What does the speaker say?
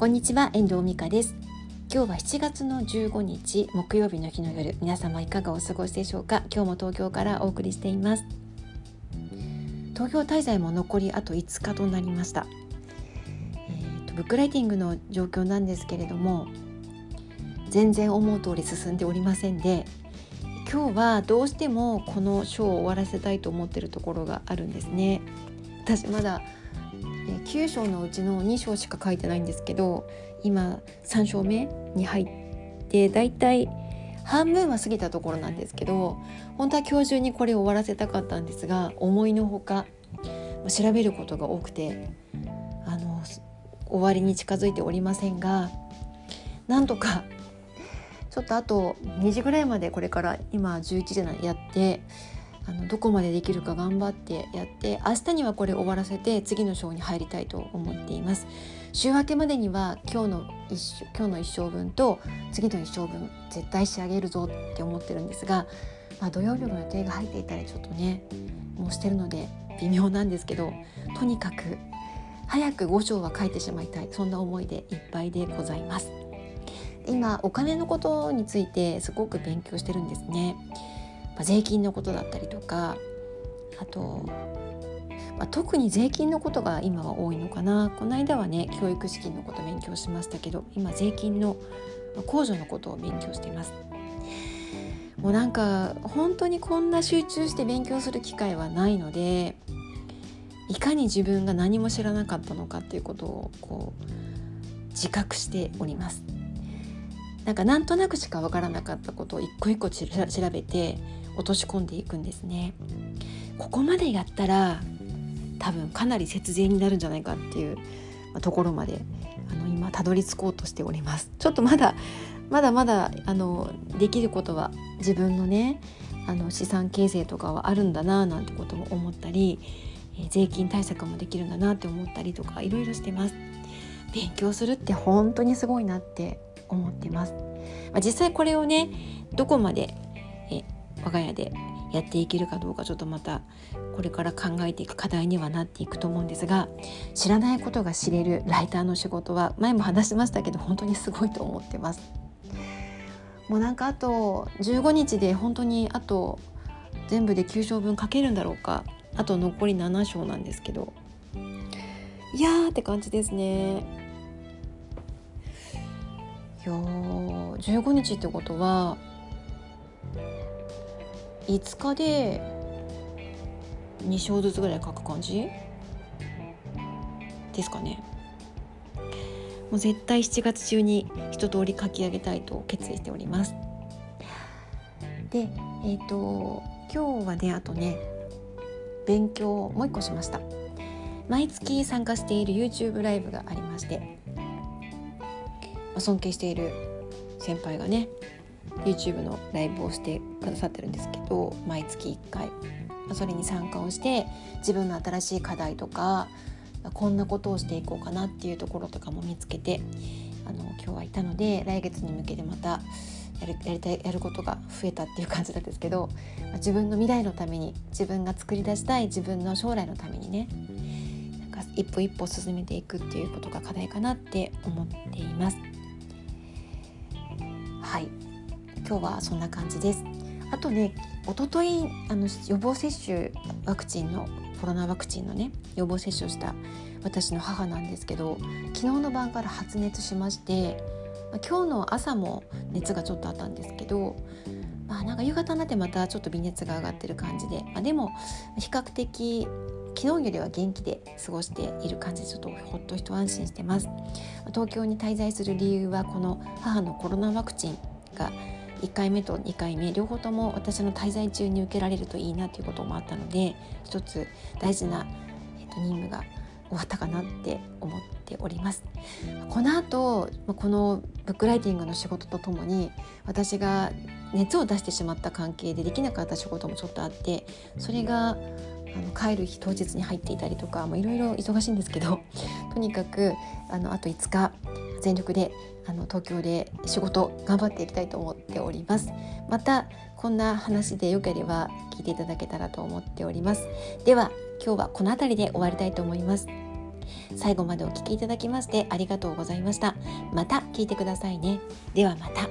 こんにちは遠藤美香です。今日は7月の15日木曜日の日の夜皆様いかがお過ごしでしょうか？今日も東京からお送りしています。東京滞在も残りあと5日となりました。えーと、ブックライティングの状況なんですけれども全然思う通り進んでおりませんで今日はどうしてもこの章を終わらせたいと思ってるところがあるんですね。私まだ9章のうちの2章しか書いてないんですけど今3章目に入ってだいたい半分は過ぎたところなんですけど本当は今日中にこれを終わらせたかったんですが思いのほか調べることが多くてあの終わりに近づいておりませんがなんとかちょっとあと2時ぐらいまでこれから今11時なやってあのどこまでできるか頑張ってやって明日にはこれ終わらせて次の章に入りたいと思っています。週明けまでには今日の一今日の一生分と次の一生分絶対仕上げるぞって思ってるんですが、まあ、土曜日の予定が入っていたりちょっとねもうしてるので微妙なんですけどとにかく早く5章は書いてしまいたいそんな思いでいっぱいでございます。今お金のことについてすごく勉強してるんですね。まあ、税金のことだったりとかあと、まあ、特に税金のことが今は多いのかなこの間はね教育資金のこと勉強しましたけど今税金の控除のことを勉強しています。もうなんか本当にこんな集中して勉強する機会はないのでいかに自分が何も知らなかったのかっていうことをこう自覚しております。なんかなんとなくしか分からなかったことを一個一個 調べて落とし込んでいくんですね。ここまでやったら多分かなり節税になるんじゃないかっていうところまであの今たどり着こうとしております。ちょっとまだまだまだあのできることは自分のねあの資産形成とかはあるんだななんてことも思ったり、え税金対策もできるんだなって思ったりとかいろいろしてます。勉強するって本当にすごいなって思ってます。まあ、実際これをねどこまで我が家でやっていけるかどうかちょっとまたこれから考えていく課題にはなっていくと思うんですが知らないことが知れるライターの仕事は前も話しましたけど本当にすごいと思ってます。もうなんかあと15日で本当にあと全部で9章分書けるんだろうかあと残り7章なんですけどいやーって感じですね。いや15日ってことは5日で2章ずつぐらい書く感じ？ですかね。もう絶対7月中に一通り書き上げたいと決意しております。でえっ、ー、と今日はねあとね勉強もう一個しました。毎月参加している YouTube ライブがありまして尊敬している先輩がね YouTube のライブをしてくださってるんですけど毎月1回それに参加をして自分の新しい課題とかこんなことをしていこうかなっていうところとかも見つけてあの今日はいたので来月に向けてまたやるやりたいやることが増えたっていう感じなんですけど自分の未来のために自分が作り出したい自分の将来のためにねなんか一歩一歩進めていくっていうことが課題かなって思っています。はい今日はそんな感じです。あとね一昨日あの予防接種ワクチンのコロナワクチンのね予防接種をした私の母なんですけど昨日の晩から発熱しまして今日の朝も熱がちょっとあったんですけどまあなんか夕方になってまたちょっと微熱が上がってる感じで、まあ、でも比較的昨日よりは元気で過ごしている感じでちょっとほっと一安心してます。東京に滞在する理由はこの母のコロナワクチンが1回目と2回目両方とも私の滞在中に受けられるといいなということもあったので一つ大事な、えー、と任務が終わったかなって思っております。この後このブックライティングの仕事とともに私が熱を出してしまった関係でできなかった仕事もちょっとあってそれがあの帰る日当日に入っていたりとかいろいろ忙しいんですけどとにかくあのあと5日全力であの東京で仕事頑張っていきたいと思っております。またこんな話でよければ聞いていただけたらと思っております。では今日はこの辺りで終わりたいと思います。最後までお聴きいただきましてありがとうございました。また聞いてくださいね。ではまた。